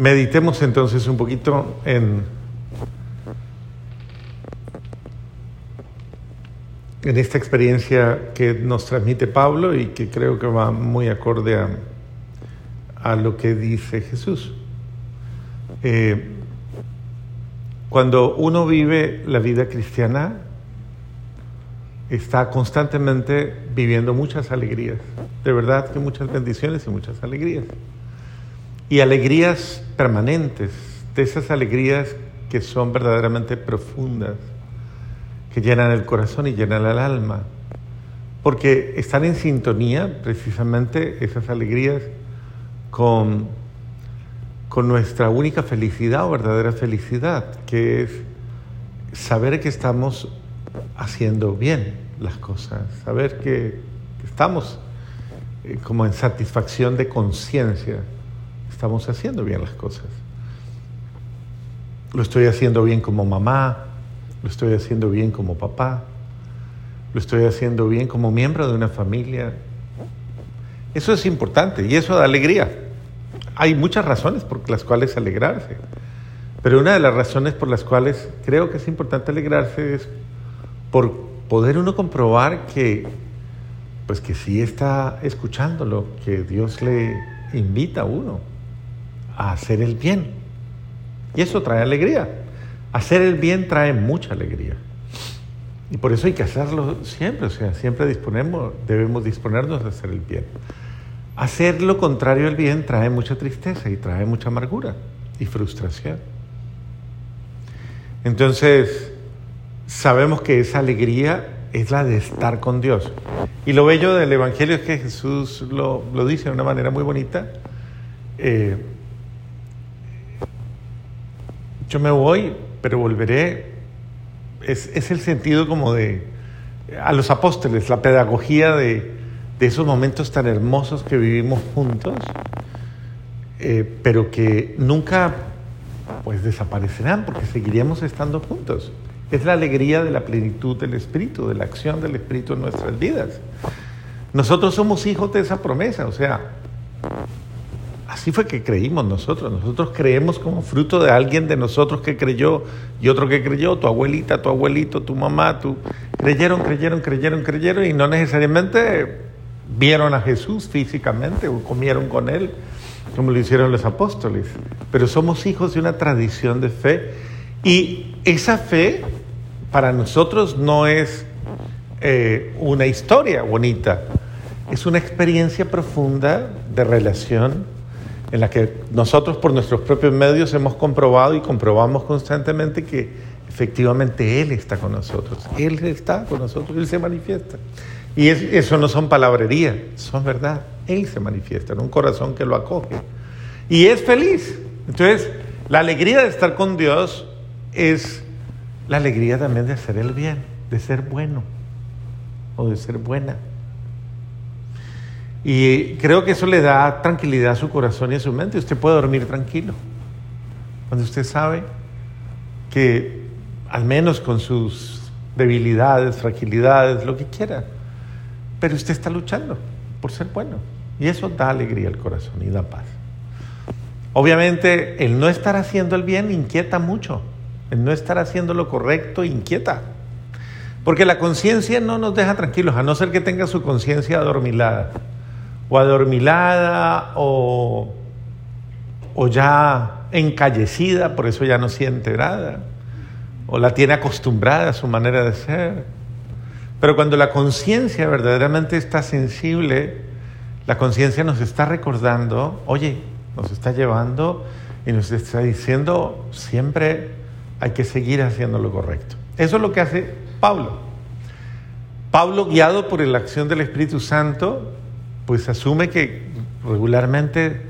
Meditemos entonces un poquito en, esta experiencia que nos transmite Pablo y que creo que va muy acorde a, a lo que dice Jesús. Eh, cuando uno vive la vida cristiana, está constantemente viviendo muchas alegrías, de verdad que muchas bendiciones y muchas alegrías. Y alegrías permanentes, de esas alegrías que son verdaderamente profundas, que llenan el corazón y llenan el alma, porque están en sintonía precisamente esas alegrías con con nuestra única felicidad o verdadera felicidad, que es saber que estamos haciendo bien las cosas, saber que, estamos eh, como en satisfacción de conciencia, estamos haciendo bien las cosas. Lo estoy haciendo bien como mamá, lo estoy haciendo bien como papá, lo estoy haciendo bien como miembro de una familia. Eso es importante y eso da alegría. Hay muchas razones por las cuales alegrarse, pero una de las razones por las cuales creo que es importante alegrarse es por poder uno comprobar que, pues que sí está escuchándolo, que Dios le invita a uno hacer el bien. Y eso trae alegría. Hacer el bien trae mucha alegría. Y por eso hay que hacerlo siempre, o sea, siempre disponemos, debemos disponernos a hacer el bien. Hacer lo contrario al bien trae mucha tristeza y trae mucha amargura y frustración. Entonces, sabemos que esa alegría es la de estar con Dios. Y lo bello del Evangelio es que Jesús lo, dice de una manera muy bonita. Eh, yo me voy, pero volveré. Es, es el sentido como de, a los apóstoles, la pedagogía de, de esos momentos tan hermosos que vivimos juntos, eh, pero que nunca pues desaparecerán porque seguiríamos estando juntos. Es la alegría de la plenitud del Espíritu, de la acción del Espíritu en nuestras vidas. Nosotros somos hijos de esa promesa, o sea, así fue que creímos nosotros. Nosotros creemos como fruto de alguien de nosotros que creyó y otro que creyó, tu abuelita, tu abuelito, tu mamá, tú. Creyeron, creyeron, creyeron, creyeron y no necesariamente vieron a Jesús físicamente o comieron con él, como lo hicieron los apóstoles. Pero somos hijos de una tradición de fe y esa fe para nosotros no es eh, una historia bonita, es una experiencia profunda de relación en la que nosotros por nuestros propios medios hemos comprobado y comprobamos constantemente que efectivamente Él está con nosotros, Él está con nosotros, Él se manifiesta. Y eso no son palabrerías, son verdad. Él se manifiesta en un corazón que lo acoge. Y es feliz. Entonces, la alegría de estar con Dios es la alegría también de hacer el bien, de ser bueno o de ser buena. Y creo que eso le da tranquilidad a su corazón y a su mente. Usted puede dormir tranquilo. Cuando usted sabe que al menos con sus debilidades, fragilidades, lo que quiera, pero usted está luchando por ser bueno. Y eso da alegría al corazón y da paz. Obviamente, el no estar haciendo el bien inquieta mucho. El no estar haciendo lo correcto inquieta. Porque la conciencia no nos deja tranquilos, a no ser que tenga su conciencia adormilada. O adormilada o, o ya encallecida, por eso ya no siente nada. O la tiene acostumbrada a su manera de ser pero cuando la conciencia verdaderamente está sensible, la conciencia nos está recordando, oye, nos está llevando y nos está diciendo siempre hay que seguir haciendo lo correcto. Eso es lo que hace Pablo. Pablo, guiado por la acción del Espíritu Santo, pues asume que regularmente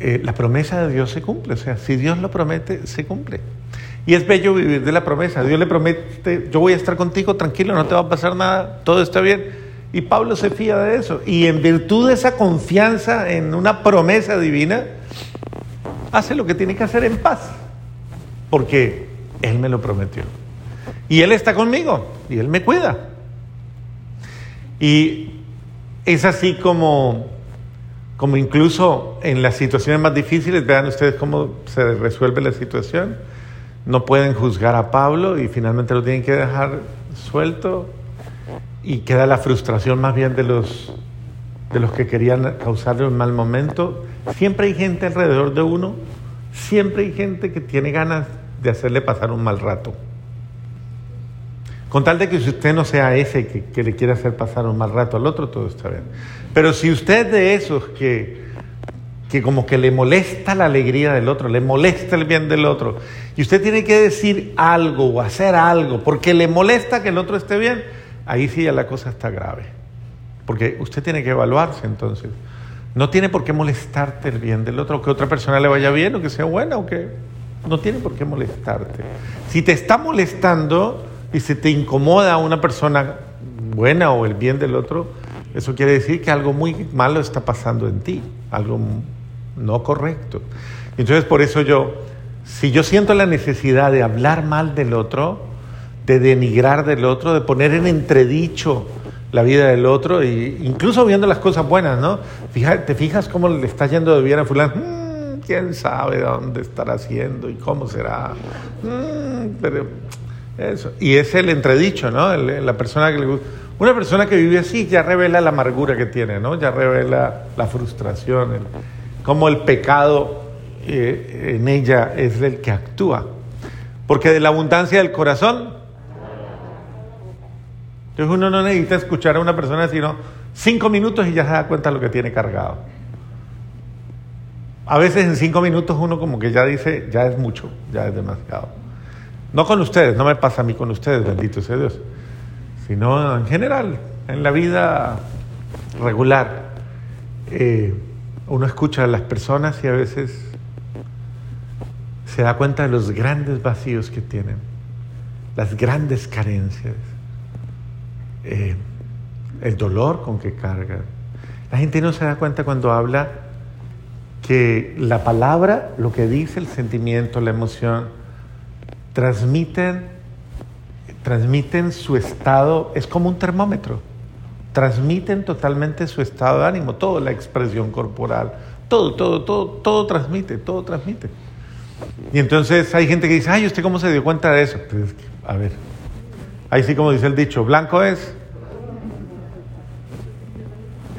eh, la promesa de Dios se cumple. O sea, si Dios lo promete, se cumple. Y es bello vivir de la promesa. Dios le promete, yo voy a estar contigo, tranquilo, no te va a pasar nada, todo está bien. Y Pablo se fía de eso. Y en virtud de esa confianza en una promesa divina, hace lo que tiene que hacer en paz. Porque Él me lo prometió. Y Él está conmigo. Y Él me cuida. Y es así como, como incluso en las situaciones más difíciles, vean ustedes cómo se resuelve la situación. No pueden juzgar a Pablo y finalmente lo tienen que dejar suelto y queda la frustración más bien de los, de los que querían causarle un mal momento. Siempre hay gente alrededor de uno, siempre hay gente que tiene ganas de hacerle pasar un mal rato. Con tal de que usted no sea ese que, le quiere hacer pasar un mal rato al otro, todo está bien. Pero si usted de esos que, que como que le molesta la alegría del otro, le molesta el bien del otro, y usted tiene que decir algo o hacer algo porque le molesta que el otro esté bien, ahí sí ya la cosa está grave. Porque usted tiene que evaluarse entonces. No tiene por qué molestarte el bien del otro, que otra persona le vaya bien o que sea buena o que no tiene por qué molestarte. Si te está molestando, y se te incomoda una persona buena o el bien del otro, eso quiere decir que algo muy malo está pasando en ti, algo no correcto. Entonces por eso yo, si yo siento la necesidad de hablar mal del otro, de denigrar del otro, de poner en entredicho la vida del otro, e incluso viendo las cosas buenas, ¿no? ¿Te fijas cómo le está yendo de bien a fulano? Mm, ¿Quién sabe dónde estará haciendo y cómo será? Mm, pero eso. Y es el entredicho, ¿no? la persona que le gusta. Una persona que vive así ya revela la amargura que tiene, ¿no? Ya revela la frustración, el, cómo el pecado eh, en ella es el que actúa. Porque de la abundancia del corazón. Entonces uno no necesita escuchar a una persona sino cinco minutos y ya se da cuenta de lo que tiene cargado. A veces en cinco minutos uno como que ya dice, ya es mucho, ya es demasiado. No con ustedes, no me pasa a mí con ustedes, bendito sea Dios, sino en general, en la vida regular. Eh, uno escucha a las personas y a veces se da cuenta de los grandes vacíos que tienen, las grandes carencias, eh, el dolor con que cargan. La gente no se da cuenta cuando habla que la palabra, lo que dice el sentimiento, la emoción, transmiten, transmiten su estado, es como un termómetro, transmiten totalmente su estado de ánimo, toda la expresión corporal, todo, todo, todo, todo transmite, todo transmite. Y entonces hay gente que dice, ay, ¿usted cómo se dio cuenta de eso? Pues, a ver, ahí sí como dice el dicho, blanco es.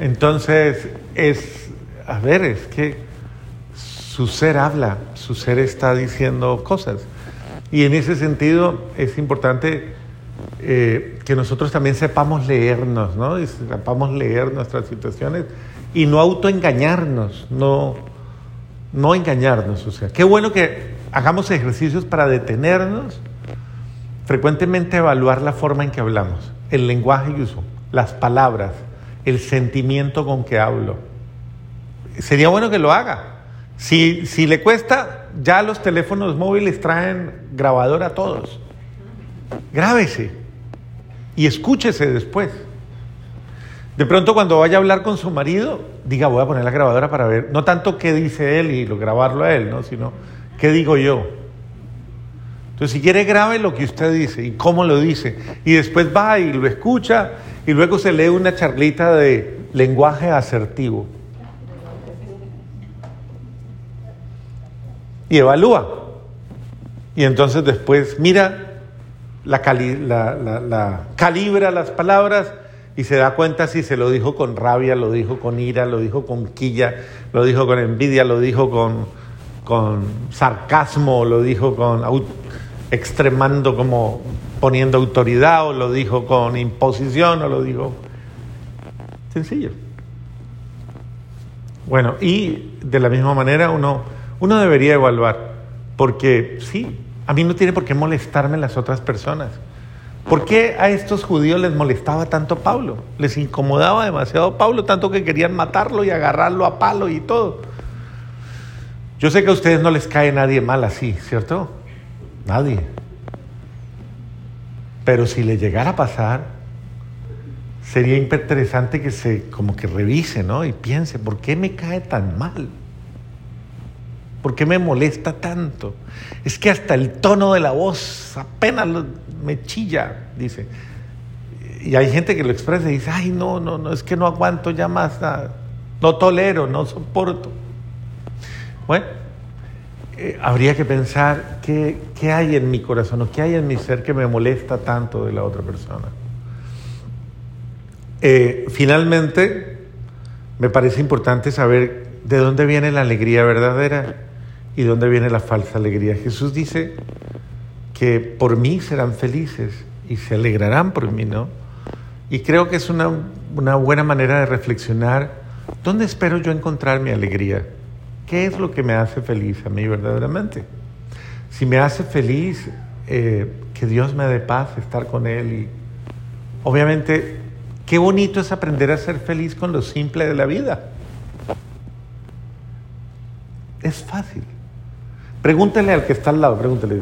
Entonces es, a ver, es que su ser habla, su ser está diciendo cosas. Y en ese sentido es importante eh, que nosotros también sepamos leernos, ¿no? Y sepamos leer nuestras situaciones y no autoengañarnos, no, no engañarnos. O sea, qué bueno que hagamos ejercicios para detenernos, frecuentemente evaluar la forma en que hablamos, el lenguaje que uso, las palabras, el sentimiento con que hablo. Sería bueno que lo haga. Si, si le cuesta, ya los teléfonos móviles traen grabador a todos. Grábese y escúchese después. De pronto cuando vaya a hablar con su marido, diga, voy a poner la grabadora para ver, no tanto qué dice él y lo, grabarlo a él, ¿no? sino qué digo yo. Entonces, si quiere, grabe lo que usted dice y cómo lo dice. Y después va y lo escucha y luego se lee una charlita de lenguaje asertivo. Y evalúa. Y entonces después mira, la, calibra las palabras y se da cuenta si se lo dijo con rabia, lo dijo con ira, lo dijo con quilla, lo dijo con envidia, lo dijo con, con sarcasmo, lo dijo con extremando como poniendo autoridad, o lo dijo con imposición, o lo dijo sencillo. Bueno, y de la misma manera uno uno debería evaluar, porque sí, a mí no tiene por qué molestarme las otras personas. ¿Por qué a estos judíos les molestaba tanto Pablo? Les incomodaba demasiado Pablo, tanto que querían matarlo y agarrarlo a palo y todo. Yo sé que a ustedes no les cae nadie mal así, ¿cierto? Nadie. Pero si le llegara a pasar, sería interesante que se como que revise, ¿no? Y piense, ¿por qué me cae tan mal? ¿Por qué me molesta tanto? Es que hasta el tono de la voz apenas me chilla, dice. Y hay gente que lo expresa y dice, ay, no, no, no, es que no aguanto ya más nada. no tolero, no soporto. Bueno, eh, habría que pensar qué, qué hay en mi corazón o qué hay en mi ser que me molesta tanto de la otra persona. Eh, finalmente, me parece importante saber de dónde viene la alegría verdadera y de dónde viene la falsa alegría. Jesús dice que por mí serán felices y se alegrarán por mí, ¿no? Y creo que es una, una buena manera de reflexionar dónde espero yo encontrar mi alegría. ¿Qué es lo que me hace feliz a mí verdaderamente? Si me hace feliz eh, que Dios me dé paz, estar con Él y obviamente qué bonito es aprender a ser feliz con lo simple de la vida. Es fácil. Pregúntele al que está al lado, pregúntele,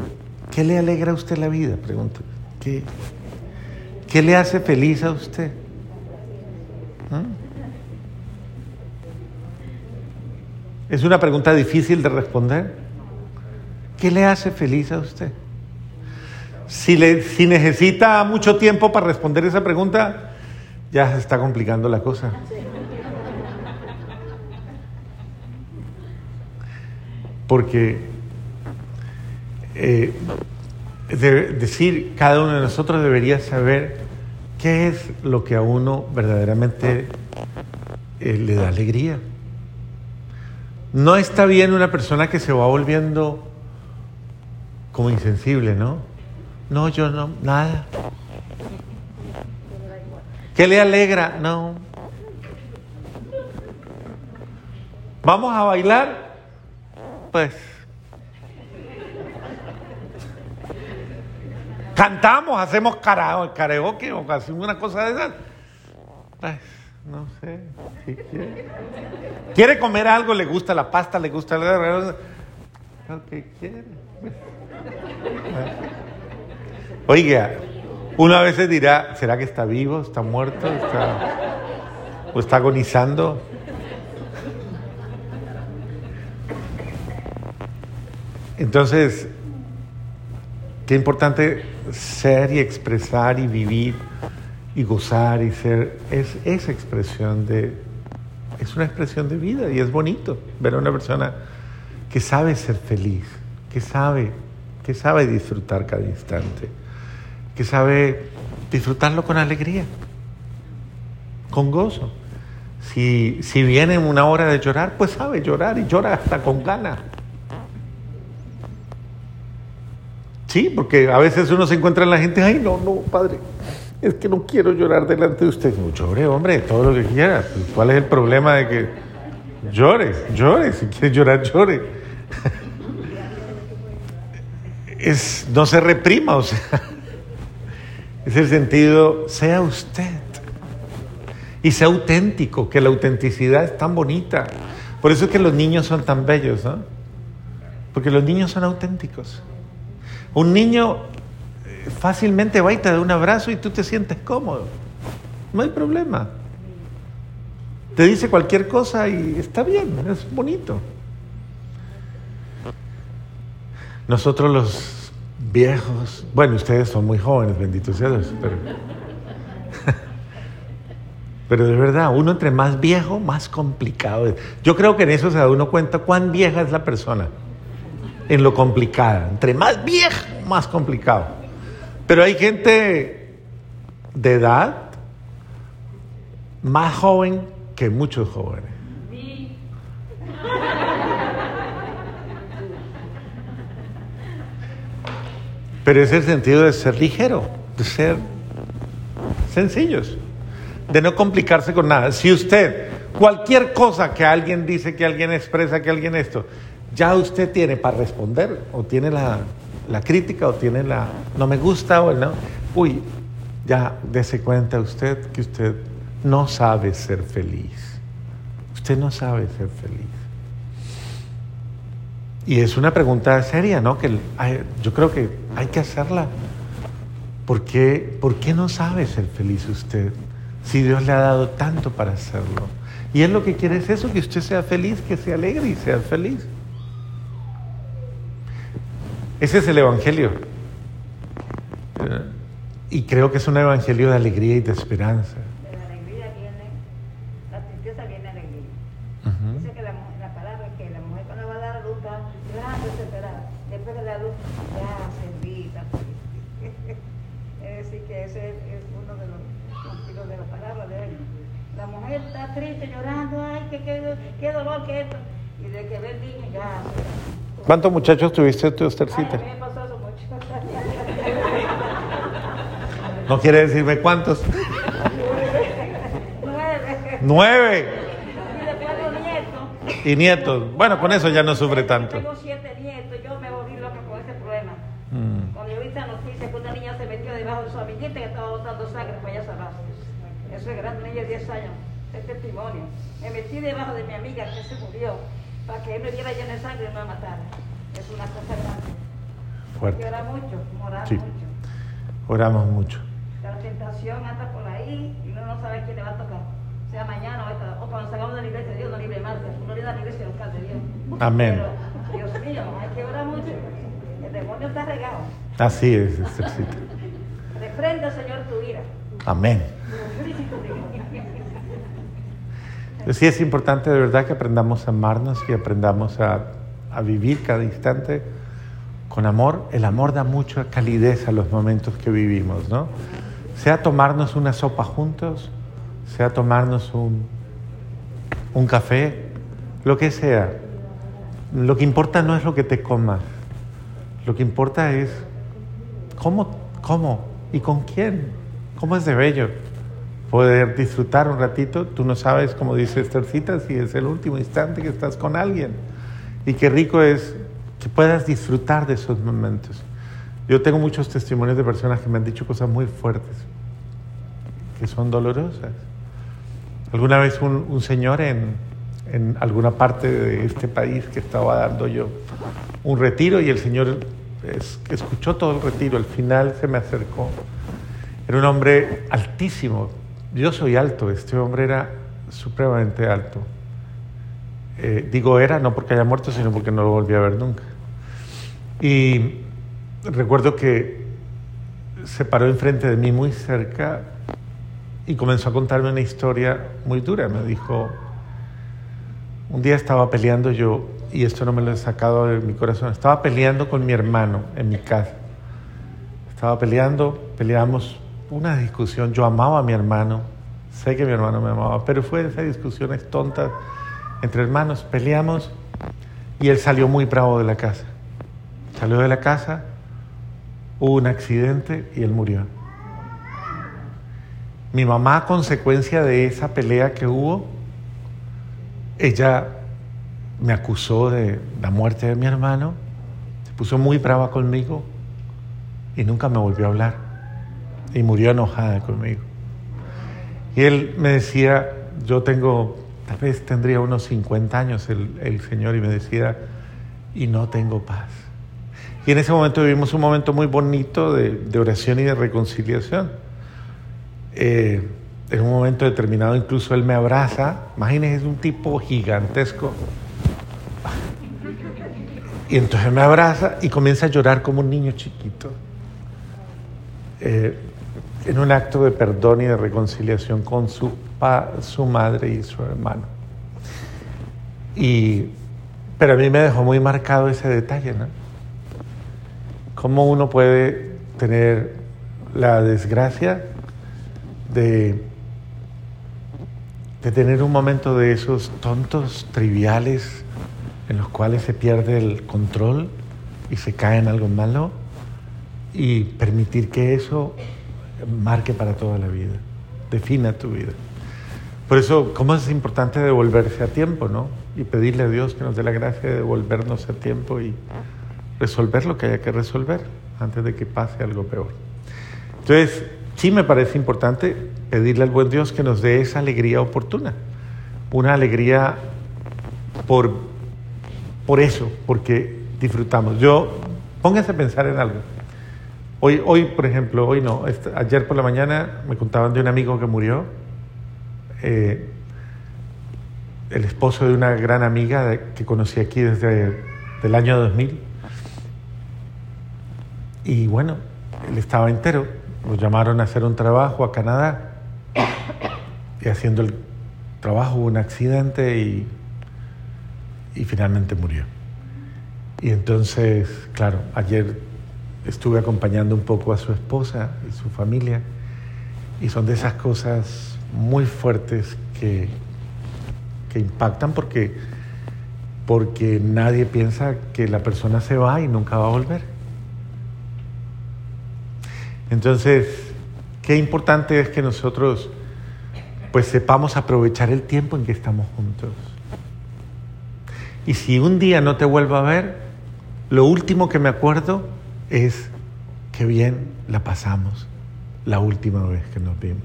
¿qué le alegra a usted la vida? Pregúntele. ¿Qué, qué le hace feliz a usted? ¿Mm? Es una pregunta difícil de responder. ¿Qué le hace feliz a usted? Si, le, si necesita mucho tiempo para responder esa pregunta, ya se está complicando la cosa. Porque eh, de decir, cada uno de nosotros debería saber qué es lo que a uno verdaderamente eh, le da alegría. No está bien una persona que se va volviendo como insensible, ¿no? No, yo no, nada. ¿Qué le alegra? No. ¿Vamos a bailar? Pues. Cantamos, hacemos karaoke o hacemos una cosa de esas. Pues, no sé. Si quiere. quiere comer algo, le gusta la pasta, le gusta la. Lo que quiere. Oiga, una vez se dirá, ¿será que está vivo? ¿Está muerto? ¿Está, ¿O está agonizando? Entonces, qué importante ser y expresar y vivir y gozar y ser, es esa expresión de, es una expresión de vida y es bonito ver a una persona que sabe ser feliz, que sabe, que sabe disfrutar cada instante que sabe disfrutarlo con alegría, con gozo. Si, si viene una hora de llorar, pues sabe llorar y llora hasta con ganas. Sí, porque a veces uno se encuentra en la gente, ay, no, no, padre, es que no quiero llorar delante de usted. No, llore, hombre, todo lo que quiera. Pues, ¿Cuál es el problema de que llore? Llore, si quiere llorar, llore. Es, no se reprima, o sea. Es el sentido, sea usted. Y sea auténtico, que la autenticidad es tan bonita. Por eso es que los niños son tan bellos, ¿no? Porque los niños son auténticos. Un niño eh, fácilmente va y te da un abrazo y tú te sientes cómodo. No hay problema. Te dice cualquier cosa y está bien, es bonito. Nosotros los viejos. Bueno, ustedes son muy jóvenes, bendito sea Dios, pero. pero de verdad, uno entre más viejo, más complicado es. Yo creo que en eso se da uno cuenta cuán vieja es la persona, en lo complicada. Entre más viejo, más complicado. Pero hay gente de edad más joven que muchos jóvenes. Pero es el sentido de ser ligero, de ser sencillos, de no complicarse con nada. Si usted, cualquier cosa que alguien dice, que alguien expresa, que alguien esto, ya usted tiene para responder, o tiene la, la crítica, o tiene la no me gusta, o no, uy, ya dése cuenta usted que usted no sabe ser feliz. Usted no sabe ser feliz. Y es una pregunta seria, ¿no? Que yo creo que hay que hacerla. ¿Por qué, ¿Por qué no sabe ser feliz usted si Dios le ha dado tanto para hacerlo? Y Él lo que quiere es eso, que usted sea feliz, que se alegre y sea feliz. Ese es el Evangelio. Y creo que es un Evangelio de alegría y de esperanza. De la alegría viene, la tristeza viene alegría. Dice que la, palabra es que la mujer cuando va a dar a luz está grande, desesperada. Después de la luz, ya servita. es decir, que ese es, es uno de los sentidos de la palabra de él. La mujer está triste, llorando, ay, qué, qué, qué dolor que esto. Y de que ve el niño, ya. ¿Cuántos muchachos tuviste tu Ay, a Esthercita? mí me pasó eso mucho. No quiere decirme cuántos. Nueve. Nueve. Y nietos. Y nietos. Bueno, con eso ya no sufre tanto. Tengo siete nietos, yo me volví loca con ese problema. Mm. Cuando yo vi esta noticia que una niña se metió debajo de su amiguita que estaba botando sangre para allá salvarse. Eso es grande, una niña de 10 años. Es testimonio. Me metí debajo de mi amiga que se murió para que él me viera llena de sangre y no me matara. Es una cosa grande. Fuerte. orar mucho, orar Sí. mucho. Oramos mucho. La tentación anda por ahí y uno no sabe quién le va a tocar. Sea mañana o, esta, o cuando salgamos de la iglesia, Dios nos libre más. Uno le da la iglesia local de Dios. Amén. Pero, Dios mío, hay que orar mucho. El demonio está regado. Así es, Esthercita. Reprenda, Señor, tu ira. Amén. Entonces, sí es importante de verdad que aprendamos a amarnos y aprendamos a, a vivir cada instante con amor. El amor da mucha calidez a los momentos que vivimos, ¿no? Sea tomarnos una sopa juntos, sea tomarnos un, un café, lo que sea. Lo que importa no es lo que te comas, lo que importa es cómo, cómo y con quién. ¿Cómo es de bello poder disfrutar un ratito? Tú no sabes, como dice Esthercita, si es el último instante que estás con alguien. Y qué rico es que puedas disfrutar de esos momentos. Yo tengo muchos testimonios de personas que me han dicho cosas muy fuertes, que son dolorosas. Alguna vez un, un señor en, en alguna parte de este país que estaba dando yo un retiro y el señor es- escuchó todo el retiro, al final se me acercó. Era un hombre altísimo. Yo soy alto, este hombre era supremamente alto. Eh, digo era, no porque haya muerto, sino porque no lo volví a ver nunca. Y recuerdo que se paró enfrente de mí muy cerca y comenzó a contarme una historia muy dura. Me dijo, un día estaba peleando yo, y esto no me lo he sacado de mi corazón, estaba peleando con mi hermano en mi casa. Estaba peleando, peleamos una discusión, yo amaba a mi hermano, sé que mi hermano me amaba, pero fue esas discusiones tontas entre hermanos, peleamos y él salió muy bravo de la casa. Salió de la casa, hubo un accidente y él murió. Mi mamá, a consecuencia de esa pelea que hubo, ella me acusó de la muerte de mi hermano, se puso muy brava conmigo y nunca me volvió a hablar. Y murió enojada conmigo. Y él me decía, yo tengo, tal vez tendría unos 50 años el, el Señor, y me decía, y no tengo paz. Y en ese momento vivimos un momento muy bonito de, oración y de reconciliación. Eh, en un momento determinado incluso él me abraza, imagínense, es un tipo gigantesco. Y entonces me abraza y comienza a llorar como un niño chiquito. Eh, en un acto de perdón y de reconciliación con su, pa- su madre y su hermano. Y, pero a mí me dejó muy marcado ese detalle, ¿no? Cómo uno puede tener la desgracia de, de tener un momento de esos tontos, triviales, en los cuales se pierde el control y se cae en algo malo y permitir que eso marque para toda la vida, defina tu vida. Por eso, ¿cómo es importante devolverse a tiempo, no? Y pedirle a Dios que nos dé la gracia de devolvernos a tiempo y resolver lo que haya que resolver antes de que pase algo peor. Entonces, sí me parece importante pedirle al buen Dios que nos dé esa alegría oportuna, una alegría por, por eso, porque disfrutamos. Yo, pónganse a pensar en algo. Hoy, hoy por ejemplo, hoy no, esta- ayer por la mañana me contaban de un amigo que murió, eh, el esposo de una gran amiga que conocí aquí desde el año 2000. Y bueno, él estaba entero, lo llamaron a hacer un trabajo a Canadá y haciendo el trabajo hubo un accidente y y finalmente murió. Y entonces, claro, ayer estuve acompañando un poco a su esposa y su familia y son de esas cosas muy fuertes que, que impactan porque, porque nadie piensa que la persona se va y nunca va a volver. Entonces, qué importante es que nosotros pues sepamos aprovechar el tiempo en que estamos juntos. Y si un día no te vuelvo a ver, lo último que me acuerdo es que bien la pasamos la última vez que nos vimos.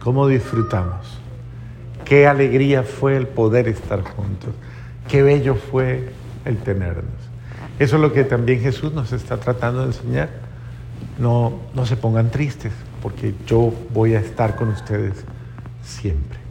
¿Cómo disfrutamos? Qué alegría fue el poder estar juntos. Qué bello fue el tenernos. Eso es lo que también Jesús nos está tratando de enseñar. No, no se pongan tristes, porque yo voy a estar con ustedes siempre.